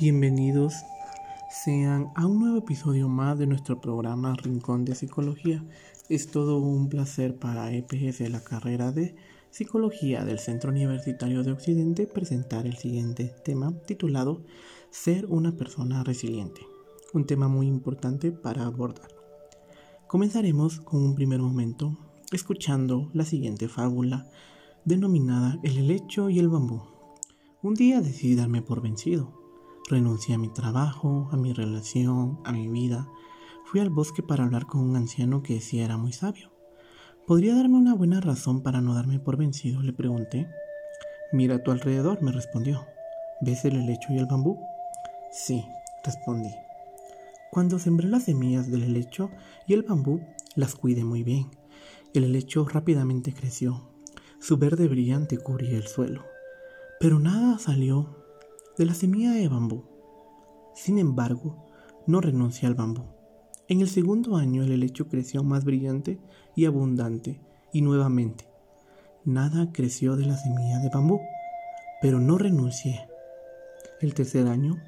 Bienvenidos sean a un nuevo episodio más de nuestro programa Rincón de Psicología. Es todo un placer para EPS de la carrera de Psicología del Centro Universitario de Occidente presentar el siguiente tema titulado Ser una persona resiliente. Un tema muy importante para abordar. Comenzaremos con un primer momento escuchando la siguiente fábula denominada El helecho y el bambú. Un día decidí darme por vencido Renuncié a mi trabajo, a mi relación, a mi vida. Fui al bosque para hablar con un anciano que decía era muy sabio. ¿Podría darme una buena razón para no darme por vencido? Le pregunté. Mira a tu alrededor, me respondió. ¿Ves el helecho y el bambú? Sí, respondí. Cuando sembré las semillas del helecho y el bambú, las cuidé muy bien. El helecho rápidamente creció. Su verde brillante cubría el suelo. Pero nada salió de la semilla de bambú. Sin embargo, no renuncié al bambú. En el segundo año el helecho creció más brillante y abundante, y nuevamente, nada creció de la semilla de bambú, pero no renuncié. El tercer año,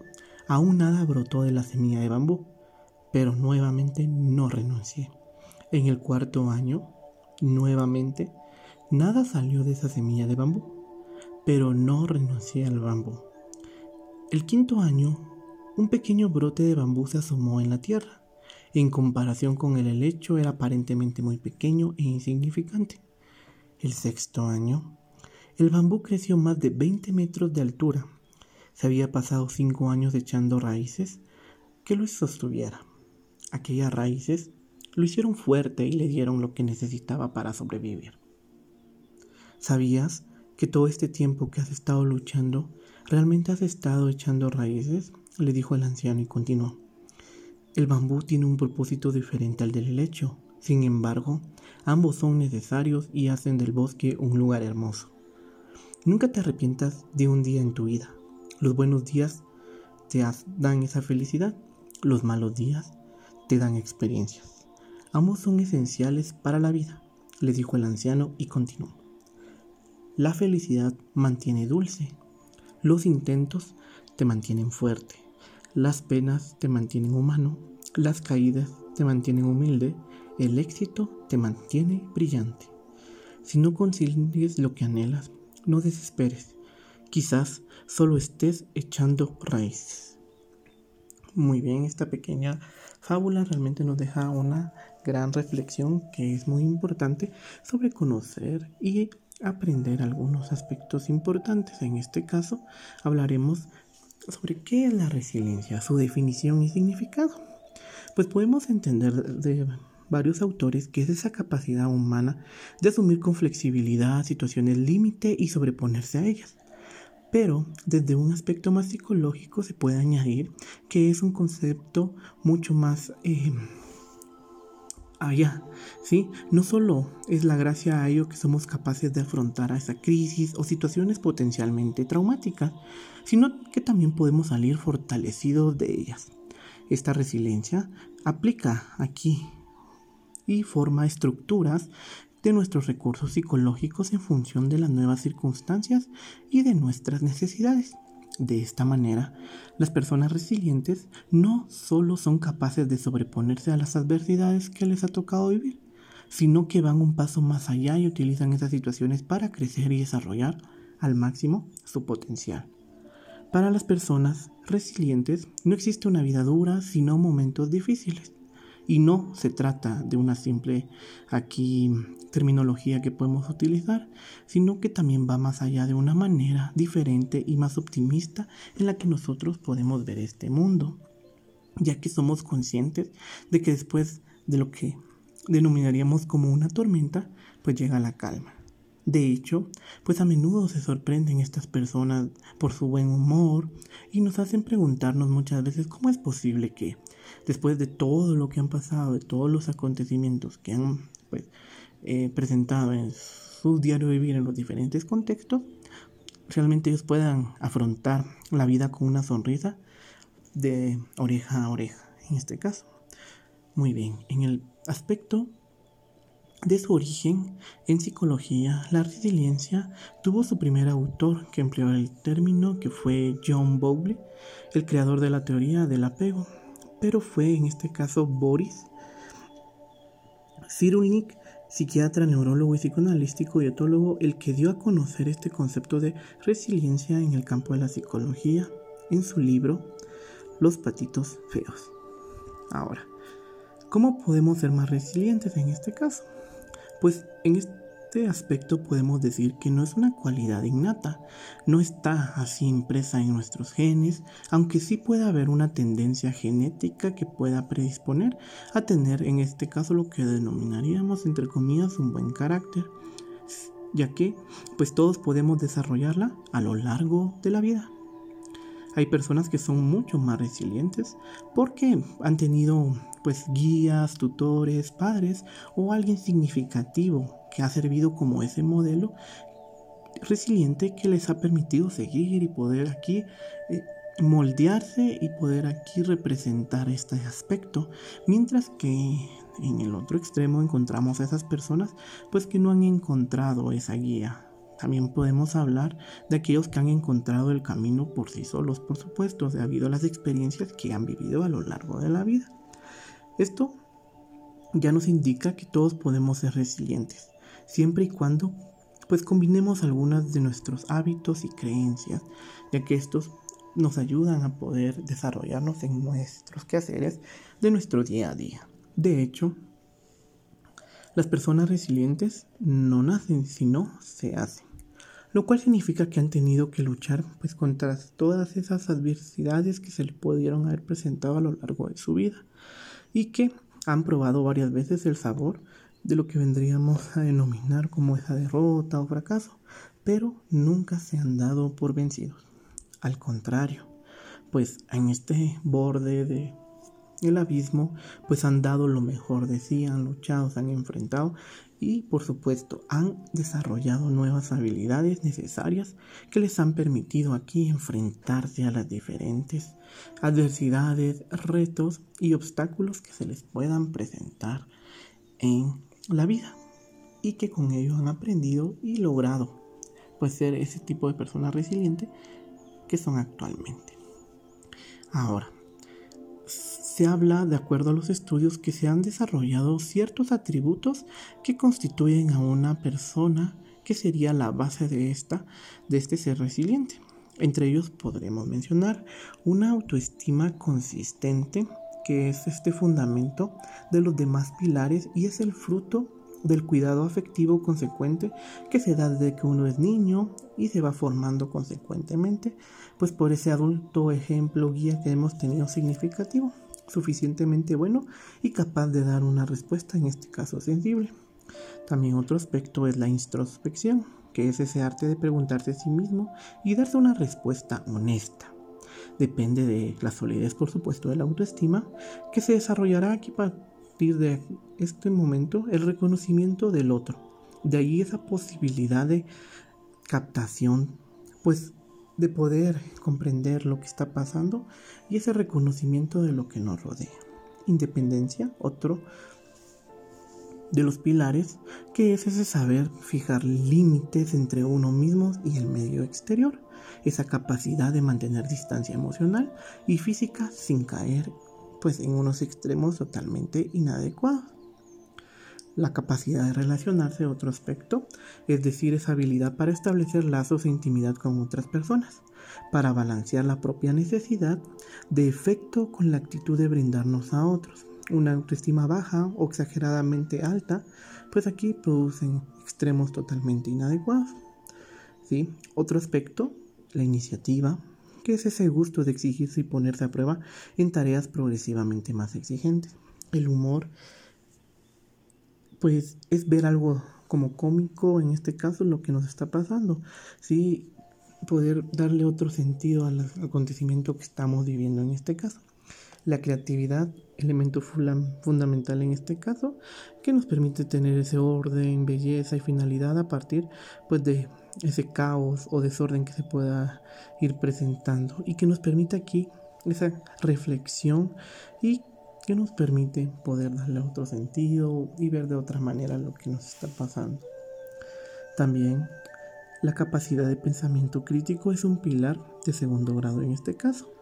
aún nada brotó de la semilla de bambú, pero nuevamente no renuncié. En el cuarto año, nuevamente, nada salió de esa semilla de bambú, pero no renuncié al bambú. El quinto año, un pequeño brote de bambú se asomó en la tierra. En comparación con el helecho era aparentemente muy pequeño e insignificante. El sexto año, el bambú creció más de 20 metros de altura. Se había pasado cinco años echando raíces que lo sostuviera. Aquellas raíces lo hicieron fuerte y le dieron lo que necesitaba para sobrevivir. ¿Sabías que todo este tiempo que has estado luchando ¿Realmente has estado echando raíces? le dijo el anciano y continuó. El bambú tiene un propósito diferente al del helecho. Sin embargo, ambos son necesarios y hacen del bosque un lugar hermoso. Nunca te arrepientas de un día en tu vida. Los buenos días te dan esa felicidad. Los malos días te dan experiencias. Ambos son esenciales para la vida, le dijo el anciano y continuó. La felicidad mantiene dulce, los intentos te mantienen fuerte, las penas te mantienen humano, las caídas te mantienen humilde, el éxito te mantiene brillante. Si no consigues lo que anhelas, no desesperes. Quizás solo estés echando raíces. Muy bien, esta pequeña fábula realmente nos deja una gran reflexión que es muy importante sobre conocer y aprender algunos aspectos importantes. En este caso hablaremos sobre qué es la resiliencia, su definición y significado. Pues podemos entender de varios autores que es esa capacidad humana de asumir con flexibilidad situaciones límite y sobreponerse a ellas. Pero desde un aspecto más psicológico se puede añadir que es un concepto mucho más eh, allá, ¿sí? No solo es la gracia a ello que somos capaces de afrontar a esa crisis o situaciones potencialmente traumáticas, sino que también podemos salir fortalecidos de ellas. Esta resiliencia aplica aquí y forma estructuras de nuestros recursos psicológicos en función de las nuevas circunstancias y de nuestras necesidades. De esta manera, las personas resilientes no solo son capaces de sobreponerse a las adversidades que les ha tocado vivir, sino que van un paso más allá y utilizan esas situaciones para crecer y desarrollar al máximo su potencial. Para las personas resilientes no existe una vida dura, sino momentos difíciles. Y no se trata de una simple aquí terminología que podemos utilizar, sino que también va más allá de una manera diferente y más optimista en la que nosotros podemos ver este mundo, ya que somos conscientes de que después de lo que denominaríamos como una tormenta, pues llega la calma. De hecho, pues a menudo se sorprenden estas personas por su buen humor y nos hacen preguntarnos muchas veces cómo es posible que después de todo lo que han pasado, de todos los acontecimientos que han pues, eh, presentado en su diario vivir en los diferentes contextos, realmente ellos puedan afrontar la vida con una sonrisa de oreja a oreja, en este caso. Muy bien, en el aspecto De su origen en psicología, la resiliencia tuvo su primer autor que empleó el término que fue John Bowley, el creador de la teoría del apego, pero fue en este caso Boris Cyrulnik, psiquiatra, neurólogo y psicoanalítico y etólogo, el que dio a conocer este concepto de resiliencia en el campo de la psicología en su libro Los patitos feos. Ahora, ¿cómo podemos ser más resilientes en este caso? Pues en este aspecto podemos decir que no es una cualidad innata, no está así impresa en nuestros genes, aunque sí puede haber una tendencia genética que pueda predisponer a tener en este caso lo que denominaríamos entre comillas un buen carácter, ya que pues todos podemos desarrollarla a lo largo de la vida. Hay personas que son mucho más resilientes porque han tenido pues guías, tutores, padres o alguien significativo que ha servido como ese modelo resiliente que les ha permitido seguir y poder aquí eh, moldearse y poder aquí representar este aspecto, mientras que en el otro extremo encontramos a esas personas pues que no han encontrado esa guía. También podemos hablar de aquellos que han encontrado el camino por sí solos, por supuesto, debido a las experiencias que han vivido a lo largo de la vida. Esto ya nos indica que todos podemos ser resilientes, siempre y cuando pues combinemos algunas de nuestros hábitos y creencias, ya que estos nos ayudan a poder desarrollarnos en nuestros quehaceres de nuestro día a día. De hecho, las personas resilientes no nacen, sino se hacen lo cual significa que han tenido que luchar pues contra todas esas adversidades que se le pudieron haber presentado a lo largo de su vida y que han probado varias veces el sabor de lo que vendríamos a denominar como esa derrota o fracaso, pero nunca se han dado por vencidos. Al contrario, pues en este borde de el abismo, pues han dado lo mejor de sí, han luchado, se han enfrentado y por supuesto han desarrollado nuevas habilidades necesarias que les han permitido aquí enfrentarse a las diferentes adversidades, retos y obstáculos que se les puedan presentar en la vida y que con ello han aprendido y logrado pues ser ese tipo de persona resiliente que son actualmente. Ahora, se habla, de acuerdo a los estudios, que se han desarrollado ciertos atributos que constituyen a una persona que sería la base de esta, de este ser resiliente. Entre ellos podremos mencionar una autoestima consistente, que es este fundamento de los demás pilares y es el fruto del cuidado afectivo consecuente que se da desde que uno es niño y se va formando consecuentemente, pues por ese adulto ejemplo guía que hemos tenido significativo suficientemente bueno y capaz de dar una respuesta, en este caso sensible. También otro aspecto es la introspección, que es ese arte de preguntarse a sí mismo y darse una respuesta honesta. Depende de la solidez, por supuesto, de la autoestima, que se desarrollará aquí a partir de este momento el reconocimiento del otro. De ahí esa posibilidad de captación, pues de poder comprender lo que está pasando y ese reconocimiento de lo que nos rodea. Independencia, otro de los pilares, que es ese saber fijar límites entre uno mismo y el medio exterior, esa capacidad de mantener distancia emocional y física sin caer pues en unos extremos totalmente inadecuados la capacidad de relacionarse, otro aspecto, es decir, esa habilidad para establecer lazos de intimidad con otras personas, para balancear la propia necesidad de efecto con la actitud de brindarnos a otros. Una autoestima baja o exageradamente alta, pues aquí producen extremos totalmente inadecuados. ¿Sí? Otro aspecto, la iniciativa, que es ese gusto de exigirse y ponerse a prueba en tareas progresivamente más exigentes. El humor pues es ver algo como cómico, en este caso, lo que nos está pasando. Sí, poder darle otro sentido al acontecimiento que estamos viviendo en este caso. La creatividad, elemento fundamental en este caso, que nos permite tener ese orden, belleza y finalidad a partir pues de ese caos o desorden que se pueda ir presentando y que nos permite aquí esa reflexión y que nos permite poder darle otro sentido y ver de otra manera lo que nos está pasando. También la capacidad de pensamiento crítico es un pilar de segundo grado en este caso,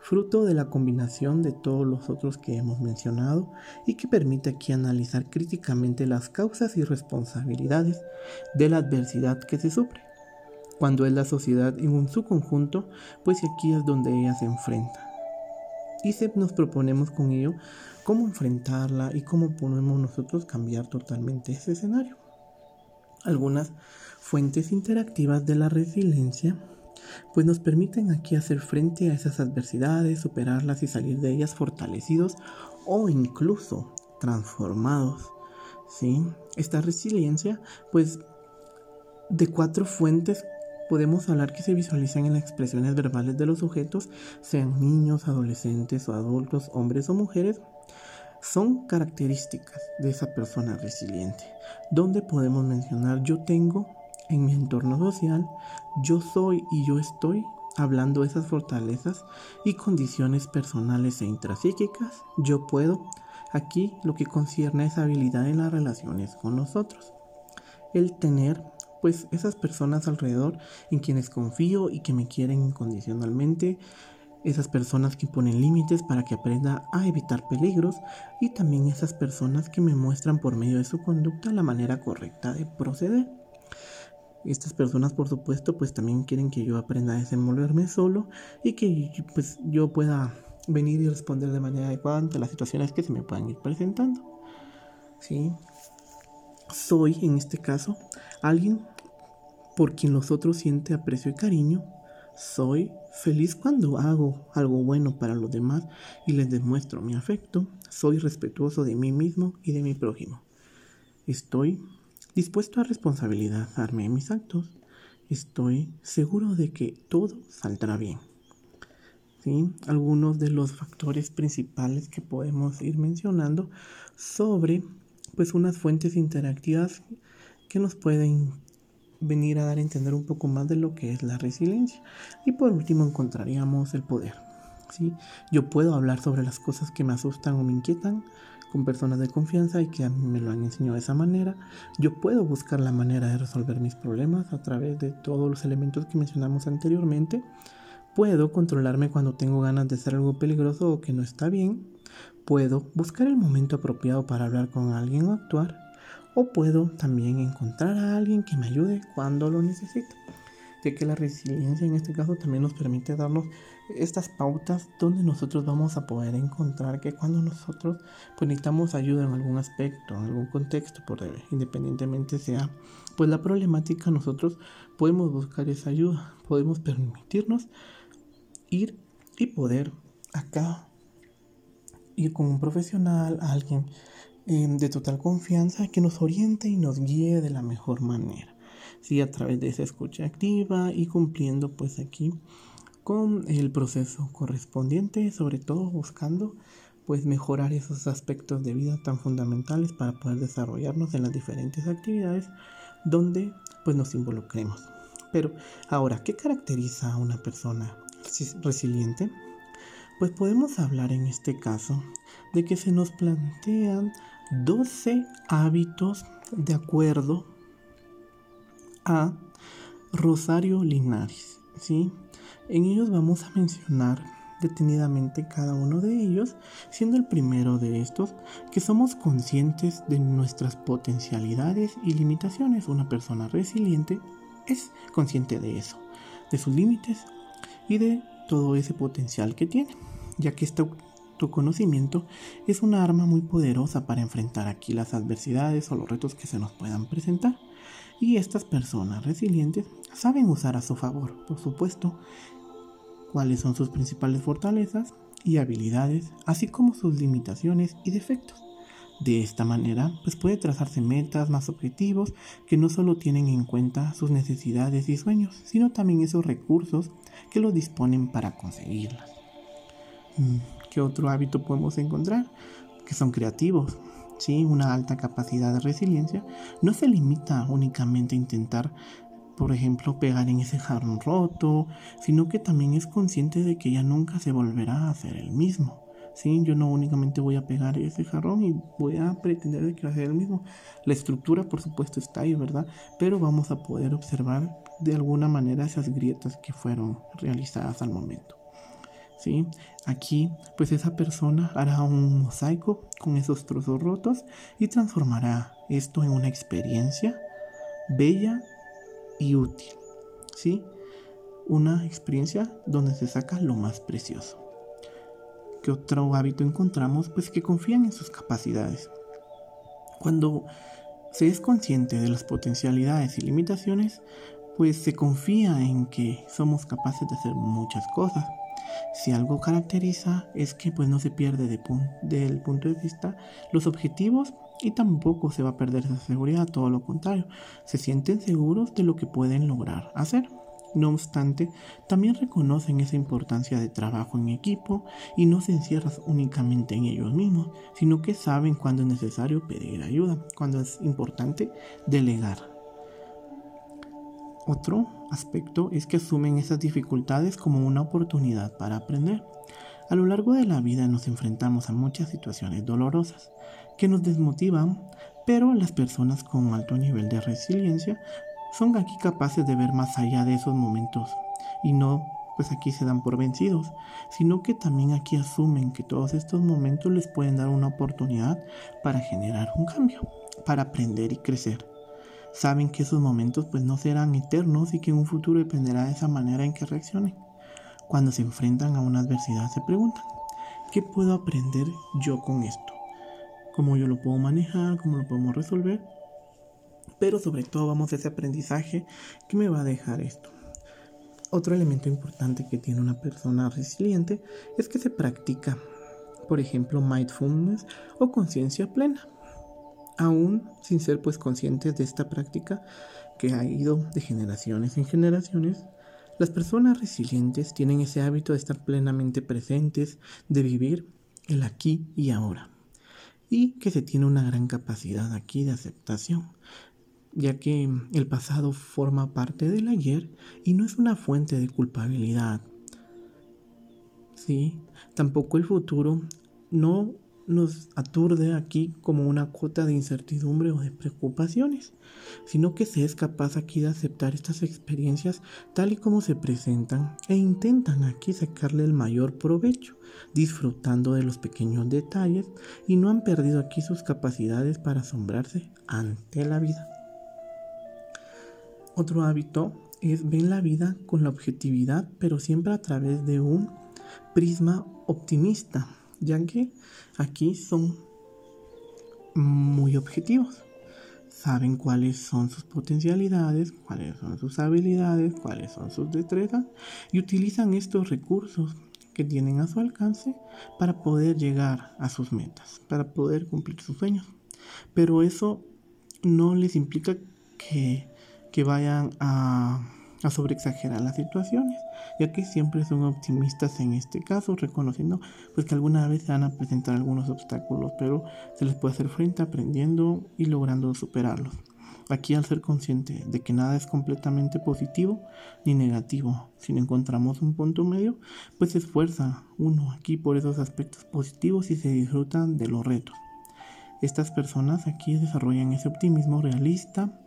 fruto de la combinación de todos los otros que hemos mencionado y que permite aquí analizar críticamente las causas y responsabilidades de la adversidad que se sufre. Cuando es la sociedad en su conjunto, pues aquí es donde ella se enfrenta y se nos proponemos con ello cómo enfrentarla y cómo podemos nosotros cambiar totalmente ese escenario. Algunas fuentes interactivas de la resiliencia pues nos permiten aquí hacer frente a esas adversidades, superarlas y salir de ellas fortalecidos o incluso transformados. ¿sí? Esta resiliencia pues de cuatro fuentes podemos hablar que se visualizan en las expresiones verbales de los sujetos, sean niños, adolescentes o adultos, hombres o mujeres, son características de esa persona resiliente, donde podemos mencionar yo tengo en mi entorno social, yo soy y yo estoy, hablando esas fortalezas y condiciones personales e intrapsíquicas, yo puedo, aquí lo que concierne a esa habilidad en las relaciones con nosotros. El tener pues esas personas alrededor en quienes confío y que me quieren incondicionalmente, esas personas que ponen límites para que aprenda a evitar peligros y también esas personas que me muestran por medio de su conducta la manera correcta de proceder. Estas personas, por supuesto, pues también quieren que yo aprenda a desenvolverme solo y que pues yo pueda venir y responder de manera adecuada ante las situaciones que se me puedan ir presentando. ¿Sí? Soy, en este caso, alguien por quien los otros sienten aprecio y cariño. Soy feliz cuando hago algo bueno para los demás y les demuestro mi afecto. Soy respetuoso de mí mismo y de mi prójimo. Estoy dispuesto a responsabilizarme en mis actos. Estoy seguro de que todo saldrá bien. ¿Sí? Algunos de los factores principales que podemos ir mencionando sobre pues unas fuentes interactivas que nos pueden venir a dar a entender un poco más de lo que es la resiliencia. Y por último encontraríamos el poder. ¿sí? Yo puedo hablar sobre las cosas que me asustan o me inquietan con personas de confianza y que me lo han enseñado de esa manera. Yo puedo buscar la manera de resolver mis problemas a través de todos los elementos que mencionamos anteriormente. Puedo controlarme cuando tengo ganas de hacer algo peligroso o que no está bien. Puedo buscar el momento apropiado para hablar con alguien o actuar o puedo también encontrar a alguien que me ayude cuando lo necesito. Ya que la resiliencia en este caso también nos permite darnos estas pautas donde nosotros vamos a poder encontrar que cuando nosotros pues, necesitamos ayuda en algún aspecto, en algún contexto, por independientemente sea pues la problemática, nosotros podemos buscar esa ayuda, podemos permitirnos ir y poder acá ir con un profesional, alguien Em, de total confianza que nos oriente y nos guíe de la mejor manera. Sí, a través de esa escucha activa y cumpliendo pues aquí con el proceso correspondiente, sobre todo buscando pues mejorar esos aspectos de vida tan fundamentales para poder desarrollarnos en las diferentes actividades donde pues nos involucremos. Pero ahora, ¿qué caracteriza a una persona resiliente? Pues podemos hablar en este caso de que se nos plantean 12 hábitos de acuerdo a Rosario Linares. ¿sí? En ellos vamos a mencionar detenidamente cada uno de ellos, siendo el primero de estos que somos conscientes de nuestras potencialidades y limitaciones. Una persona resiliente es consciente de eso, de sus límites y de todo ese potencial que tiene, ya que esta tu conocimiento es una arma muy poderosa para enfrentar aquí las adversidades o los retos que se nos puedan presentar. Y estas personas resilientes saben usar a su favor, por supuesto, cuáles son sus principales fortalezas y habilidades, así como sus limitaciones y defectos. De esta manera, pues puede trazarse metas más objetivos que no solo tienen en cuenta sus necesidades y sueños, sino también esos recursos que los disponen para conseguirlas. Mm, ¿Qué otro hábito podemos encontrar? Que son creativos. ¿Sí? Una alta capacidad de resiliencia no se limita únicamente a intentar, por ejemplo, pegar en ese jarrón roto, sino que también es consciente de que ya nunca se volverá a hacer el mismo. ¿sí? Yo no únicamente voy a pegar ese jarrón y voy a pretender que va a ser el mismo. La estructura, por supuesto, está ahí, ¿verdad? Pero vamos a poder observar de alguna manera esas grietas que fueron realizadas al momento. ¿Sí? Aquí, pues esa persona hará un mosaico con esos trozos rotos y transformará esto en una experiencia bella y útil. ¿Sí? Una experiencia donde se saca lo más precioso. ¿Qué otro hábito encontramos? Pues que confían en sus capacidades. Cuando se es consciente de las potencialidades y limitaciones, pues se confía en que somos capaces de hacer muchas cosas. Si algo caracteriza es que pues no se pierde de del punto de vista los objetivos y tampoco se va a perder esa seguridad, todo lo contrario, se sienten seguros de lo que pueden lograr hacer. No obstante, también reconocen esa importancia de trabajo en equipo y no se encierran únicamente en ellos mismos, sino que saben cuándo es necesario pedir ayuda, cuando es importante delegar. Otro aspecto es que asumen esas dificultades como una oportunidad para aprender. A lo largo de la vida nos enfrentamos a muchas situaciones dolorosas que nos desmotivan, pero las personas con alto nivel de resiliencia son aquí capaces de ver más allá de esos momentos y no pues aquí se dan por vencidos, sino que también aquí asumen que todos estos momentos les pueden dar una oportunidad para generar un cambio, para aprender y crecer. Saben que esos momentos pues no serán eternos y que en un futuro dependerá de esa manera en que reaccionen. Cuando se enfrentan a una adversidad se preguntan, ¿qué puedo aprender yo con esto? ¿Cómo yo lo puedo manejar? ¿Cómo lo podemos resolver? pero sobre todo vamos a ese aprendizaje que me va a dejar esto. Otro elemento importante que tiene una persona resiliente es que se practica, por ejemplo, mindfulness o conciencia plena. Aún sin ser pues conscientes de esta práctica que ha ido de generaciones en generaciones, las personas resilientes tienen ese hábito de estar plenamente presentes, de vivir el aquí y ahora, y que se tiene una gran capacidad aquí de aceptación, ya que el pasado forma parte del ayer y no es una fuente de culpabilidad. Sí, tampoco el futuro no nos aturde aquí como una cuota de incertidumbre o de preocupaciones, sino que se es capaz aquí de aceptar estas experiencias tal y como se presentan e intentan aquí sacarle el mayor provecho, disfrutando de los pequeños detalles y no han perdido aquí sus capacidades para asombrarse ante la vida. Otro hábito es ver la vida con la objetividad, pero siempre a través de un prisma optimista, ya que aquí son muy objetivos. Saben cuáles son sus potencialidades, cuáles son sus habilidades, cuáles son sus destrezas y utilizan estos recursos que tienen a su alcance para poder llegar a sus metas, para poder cumplir sus sueños. Pero eso no les implica que que vayan a, a sobreexagerar las situaciones, ya que siempre son optimistas en este caso, reconociendo pues que alguna vez se van a presentar algunos obstáculos, pero se les puede hacer frente aprendiendo y logrando superarlos. Aquí al ser consciente de que nada es completamente positivo ni negativo, si no encontramos un punto medio, pues se esfuerza uno aquí por esos aspectos positivos y se disfrutan de los retos. Estas personas aquí desarrollan ese optimismo realista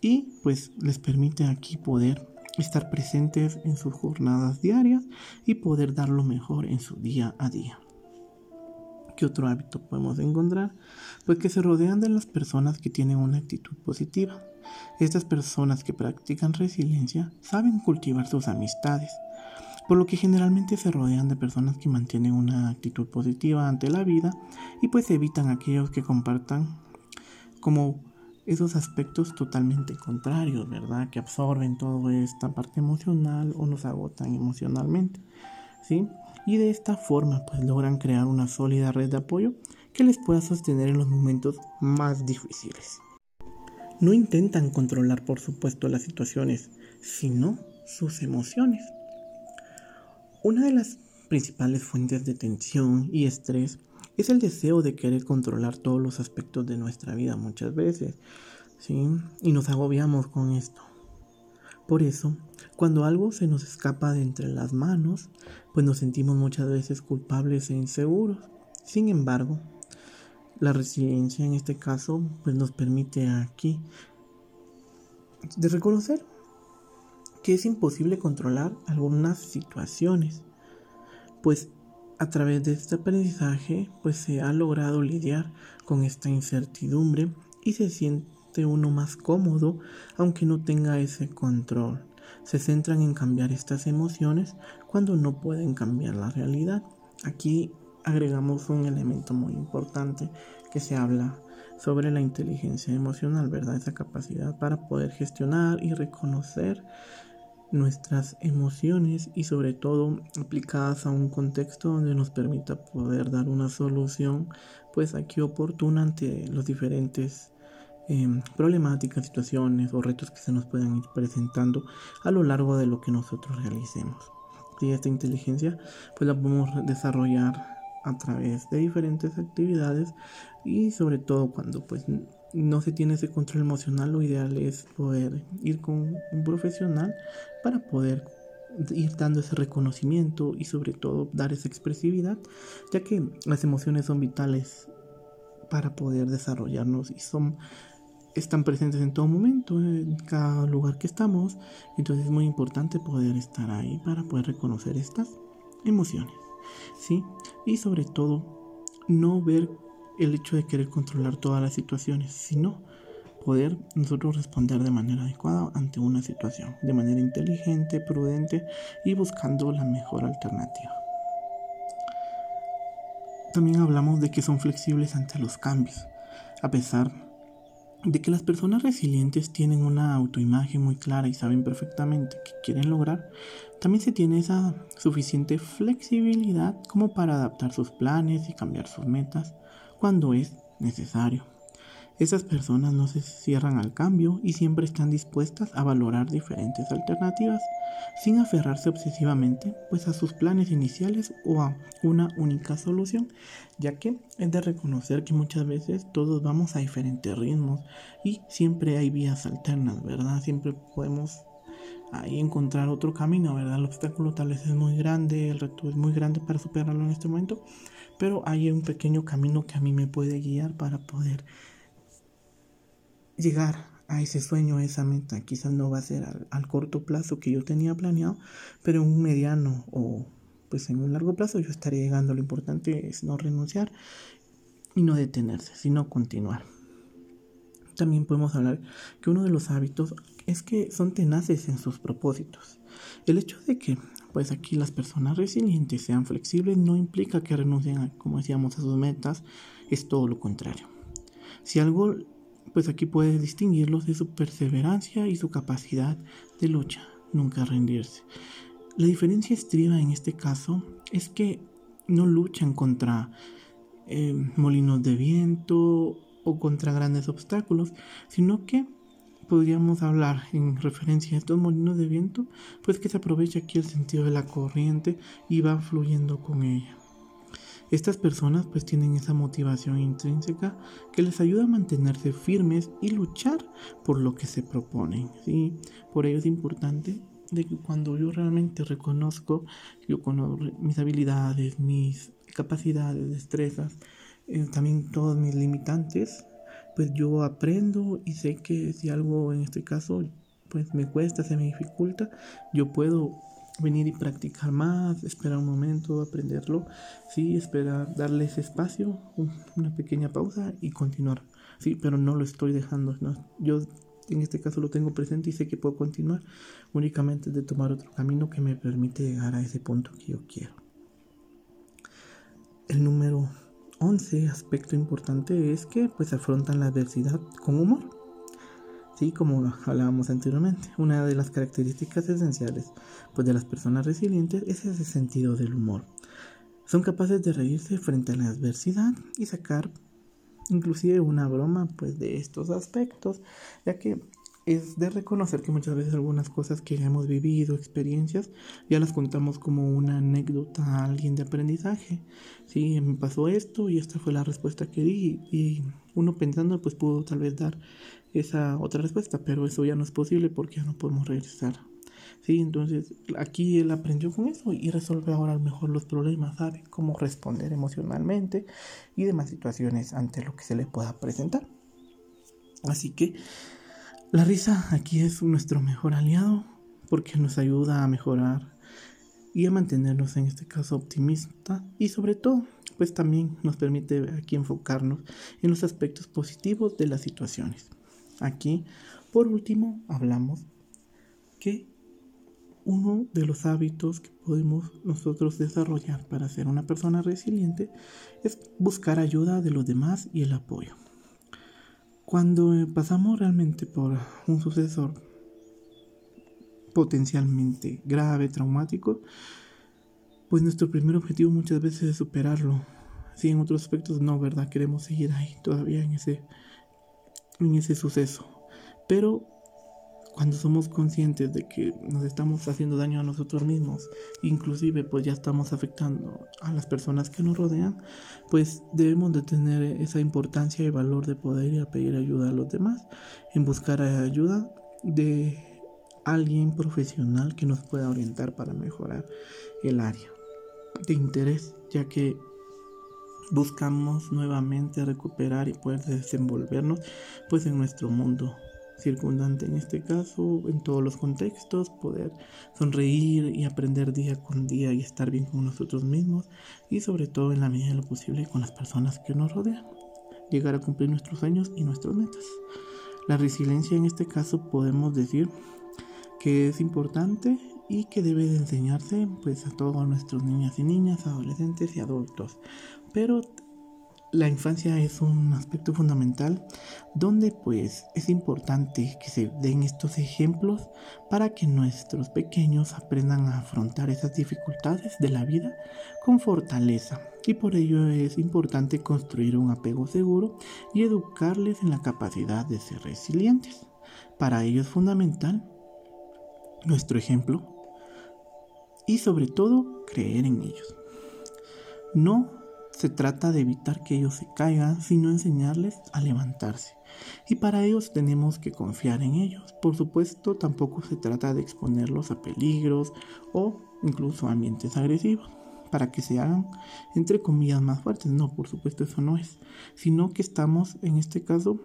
y pues les permite aquí poder estar presentes en sus jornadas diarias y poder dar lo mejor en su día a día. ¿Qué otro hábito podemos encontrar? Pues que se rodean de las personas que tienen una actitud positiva. Estas personas que practican resiliencia saben cultivar sus amistades, por lo que generalmente se rodean de personas que mantienen una actitud positiva ante la vida y pues evitan aquellos que compartan como esos aspectos totalmente contrarios, ¿verdad? Que absorben toda esta parte emocional o nos agotan emocionalmente, ¿sí? Y de esta forma, pues logran crear una sólida red de apoyo que les pueda sostener en los momentos más difíciles. No intentan controlar, por supuesto, las situaciones, sino sus emociones. Una de las principales fuentes de tensión y estrés es el deseo de querer controlar todos los aspectos de nuestra vida muchas veces, ¿sí? Y nos agobiamos con esto. Por eso, cuando algo se nos escapa de entre las manos, pues nos sentimos muchas veces culpables e inseguros. Sin embargo, la resiliencia en este caso pues nos permite aquí de reconocer que es imposible controlar algunas situaciones, pues a través de este aprendizaje pues se ha logrado lidiar con esta incertidumbre y se siente uno más cómodo aunque no tenga ese control. Se centran en cambiar estas emociones cuando no pueden cambiar la realidad. Aquí agregamos un elemento muy importante que se habla sobre la inteligencia emocional, ¿verdad? Esa capacidad para poder gestionar y reconocer nuestras emociones y sobre todo aplicadas a un contexto donde nos permita poder dar una solución pues aquí oportuna ante los diferentes em, problemáticas, situaciones o retos que se nos puedan ir presentando a lo largo de lo que nosotros realicemos. Y esta inteligencia pues la podemos desarrollar a través de diferentes actividades y sobre todo cuando pues no se tiene ese control emocional, lo ideal es poder ir con un profesional para poder ir dando ese reconocimiento y sobre todo dar esa expresividad, ya que las emociones son vitales para poder desarrollarnos y son están presentes en todo momento, en cada lugar que estamos, entonces es muy importante poder estar ahí para poder reconocer estas emociones, ¿sí? Y sobre todo no ver el hecho de querer controlar todas las situaciones, sino poder nosotros responder de manera adecuada ante una situación, de manera inteligente, prudente y buscando la mejor alternativa. También hablamos de que son flexibles ante los cambios, a pesar de que las personas resilientes tienen una autoimagen muy clara y saben perfectamente qué quieren lograr, también se tiene esa suficiente flexibilidad como para adaptar sus planes y cambiar sus metas cuando es necesario. Esas personas no se cierran al cambio y siempre están dispuestas a valorar diferentes alternativas, sin aferrarse obsesivamente pues a sus planes iniciales o a una única solución, ya que es de reconocer que muchas veces todos vamos a diferentes ritmos y siempre hay vías alternas, ¿verdad? Siempre podemos ahí encontrar otro camino, ¿verdad? El obstáculo tal vez es muy grande, el reto es muy grande para superarlo en este momento, pero hay un pequeño camino que a mí me puede guiar para poder llegar a ese sueño, a esa meta. Quizás no va a ser al, corto plazo que yo tenía planeado, pero en un mediano o pues en un largo plazo yo estaré llegando. Lo importante es no renunciar y no detenerse, sino continuar. También podemos hablar que uno de los hábitos es que son tenaces en sus propósitos. El hecho de que pues aquí las personas resilientes sean flexibles no implica que renuncien, a, como decíamos, a sus metas, es todo lo contrario. Si algo, pues aquí puedes distinguirlos de su perseverancia y su capacidad de lucha, nunca rendirse. La diferencia estriba en este caso es que no luchan contra eh, molinos de viento o contra grandes obstáculos, sino que podríamos hablar en referencia a estos molinos de viento, pues que se aprovecha aquí el sentido de la corriente y va fluyendo con ella. Estas personas pues tienen esa motivación intrínseca que les ayuda a mantenerse firmes y luchar por lo que se proponen. ¿sí? Por ello es importante de que cuando yo realmente reconozco, yo conozco mis habilidades, mis capacidades, destrezas, eh, también todos mis limitantes, pues yo aprendo y sé que si algo en este caso pues me cuesta, se me dificulta, yo puedo venir y practicar más, esperar un momento, aprenderlo, sí, esperar, darle ese espacio, una pequeña pausa y continuar, sí, pero no lo estoy dejando, yo en este caso lo tengo presente y sé que puedo continuar únicamente de tomar otro camino que me permite llegar a ese punto que yo quiero. El número 11 aspecto importante es que pues afrontan la adversidad con humor. Sí, como hablábamos anteriormente, una de las características esenciales pues de las personas resilientes es ese sentido del humor. Son capaces de reírse frente a la adversidad y sacar inclusive una broma pues de estos aspectos, ya que es de reconocer que muchas veces algunas cosas que hemos vivido, experiencias, ya las contamos como una anécdota a alguien de aprendizaje. Sí, me pasó esto y esta fue la respuesta que di y uno pensando pues pudo tal vez dar esa otra respuesta, pero eso ya no es posible porque ya no podemos regresar. Sí, entonces aquí él aprendió con eso y resuelve ahora mejor los problemas, sabe cómo responder emocionalmente y demás situaciones ante lo que se le pueda presentar. Así que la risa aquí es nuestro mejor aliado porque nos ayuda a mejorar y a mantenernos en este caso optimista y sobre todo pues también nos permite aquí enfocarnos en los aspectos positivos de las situaciones. Aquí, por último, hablamos que uno de los hábitos que podemos nosotros desarrollar para ser una persona resiliente es buscar ayuda de los demás y el apoyo. Cuando pasamos realmente por un sucesor potencialmente grave, traumático, pues nuestro primer objetivo muchas veces es superarlo. Si en otros aspectos no, ¿verdad? Queremos seguir ahí todavía en ese, en ese suceso. Pero cuando somos conscientes de que nos estamos haciendo daño a nosotros mismos, inclusive pues ya estamos afectando a las personas que nos rodean, pues debemos de tener esa importancia y valor de poder ir a pedir ayuda a los demás, en buscar ayuda de alguien profesional que nos pueda orientar para mejorar el área de interés, ya que buscamos nuevamente recuperar y poder desenvolvernos pues en nuestro mundo circundante en este caso, en todos los contextos, poder sonreír y aprender día con día y estar bien con nosotros mismos y sobre todo en la medida de lo posible con las personas que nos rodean, llegar a cumplir nuestros sueños y nuestras metas. La resiliencia en este caso podemos decir que es importante y que debe de enseñarse pues a todos nuestros niñas y niñas, adolescentes y adultos. Pero la infancia es un aspecto fundamental donde pues es importante que se den estos ejemplos para que nuestros pequeños aprendan a afrontar esas dificultades de la vida con fortaleza y por ello es importante construir un apego seguro y educarles en la capacidad de ser resilientes. Para ello es fundamental nuestro ejemplo y sobre todo creer en ellos. No se trata de evitar que ellos se caigan, sino enseñarles a levantarse. Y para ellos tenemos que confiar en ellos. Por supuesto, tampoco se trata de exponerlos a peligros o incluso a ambientes agresivos para que se hagan, entre comillas, más fuertes. No, por supuesto, eso no es. Sino que estamos, en este caso,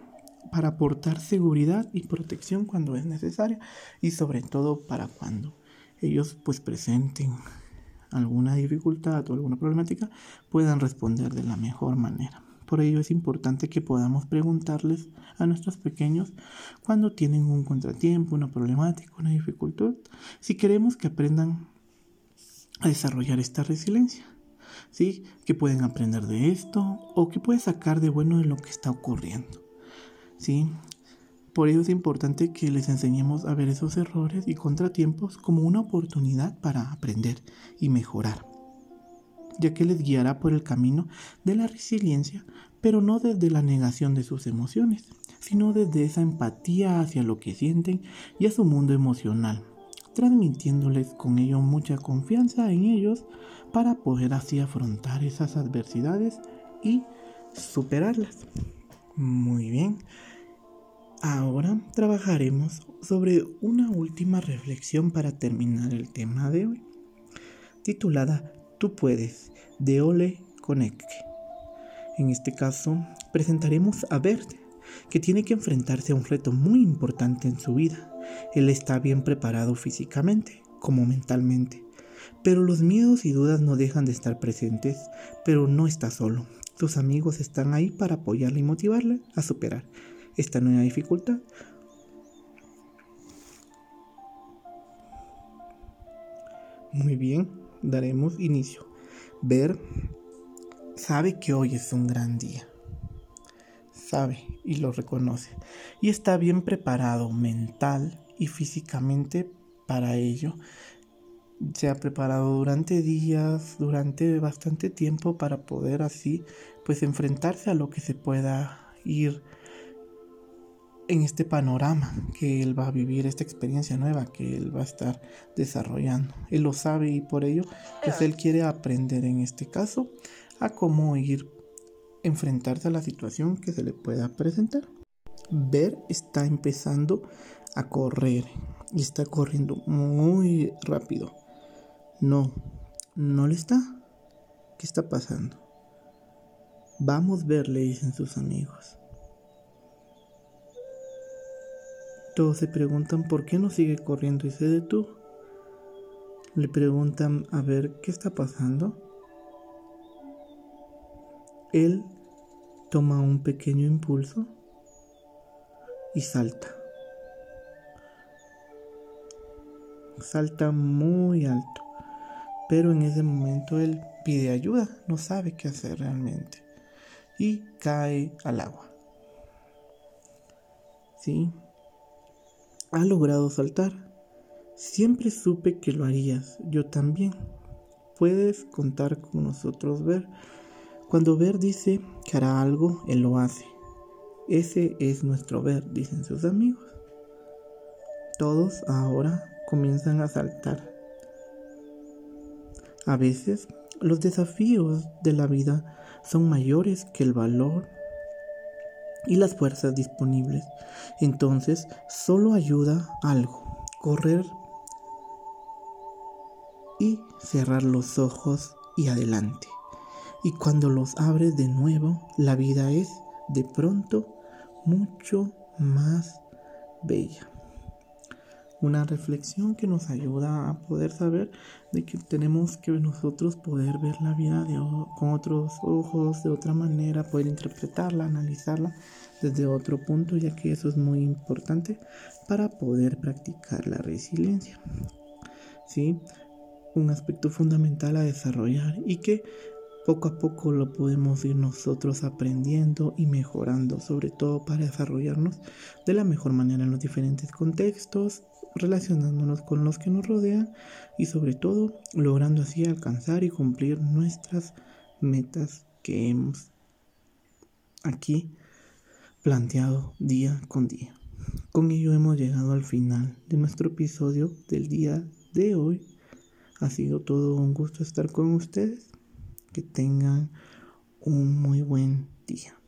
para aportar seguridad y protección cuando es necesaria y sobre todo para cuando ellos pues presenten alguna dificultad o alguna problemática puedan responder de la mejor manera. Por ello es importante que podamos preguntarles a nuestros pequeños cuando tienen un contratiempo, una problemática, una dificultad, si queremos que aprendan a desarrollar esta resiliencia. ¿Sí? Que pueden aprender de esto o que pueden sacar de bueno de lo que está ocurriendo. ¿sí? Por ello es importante que les enseñemos a ver esos errores y contratiempos como una oportunidad para aprender y mejorar, ya que les guiará por el camino de la resiliencia, pero no desde la negación de sus emociones, sino desde esa empatía hacia lo que sienten y a su mundo emocional, transmitiéndoles con ello mucha confianza en ellos para poder así afrontar esas adversidades y superarlas. Muy bien. Ahora trabajaremos sobre una última reflexión para terminar el tema de hoy, titulada Tú puedes, de Ole Konecke. En este caso, presentaremos a Bert, que tiene que enfrentarse a un reto muy importante en su vida. Él está bien preparado físicamente como mentalmente, pero los miedos y dudas no dejan de estar presentes, pero no está solo. Sus amigos están ahí para apoyarle y motivarle a superar esta nueva dificultad. Muy bien, daremos inicio. Ver sabe que hoy es un gran día. Sabe y lo reconoce. Y está bien preparado mental y físicamente para ello. Se ha preparado durante días, durante bastante tiempo para poder así pues enfrentarse a lo que se pueda ir en este panorama que él va a vivir, esta experiencia nueva que él va a estar desarrollando. Él lo sabe y por ello, pues él quiere aprender en este caso a cómo ir enfrentarse a la situación que se le pueda presentar. Ver está empezando a correr y está corriendo muy rápido. No, no le está. ¿Qué está pasando? Vamos a ver, le dicen sus amigos. Todos se preguntan por qué no sigue corriendo y se detuvo. Le preguntan a ver qué está pasando. Él toma un pequeño impulso y salta. Salta muy alto. Pero en ese momento él pide ayuda, no sabe qué hacer realmente. Y cae al agua. ¿Sí? Ha logrado saltar. Siempre supe que lo harías, yo también. Puedes contar con nosotros, Ver. Cuando Ver dice que hará algo, él lo hace. Ese es nuestro Ver, dicen sus amigos. Todos ahora comienzan a saltar. A veces los desafíos de la vida son mayores que el valor y las fuerzas disponibles. Entonces solo ayuda algo, correr y cerrar los ojos y adelante. Y cuando los abres de nuevo, la vida es de pronto mucho más bella una reflexión que nos ayuda a poder saber de que tenemos que nosotros poder ver la vida con otros ojos, de otra manera, poder interpretarla, analizarla desde otro punto, ya que eso es muy importante para poder practicar la resiliencia. ¿Sí? Un aspecto fundamental a desarrollar y que poco a poco lo podemos ir nosotros aprendiendo y mejorando, sobre todo para desarrollarnos de la mejor manera en los diferentes contextos, relacionándonos con los que nos rodean y sobre todo logrando así alcanzar y cumplir nuestras metas que hemos aquí planteado día con día. Con ello hemos llegado al final de nuestro episodio del día de hoy. Ha sido todo un gusto estar con ustedes. Que tengan un muy buen día.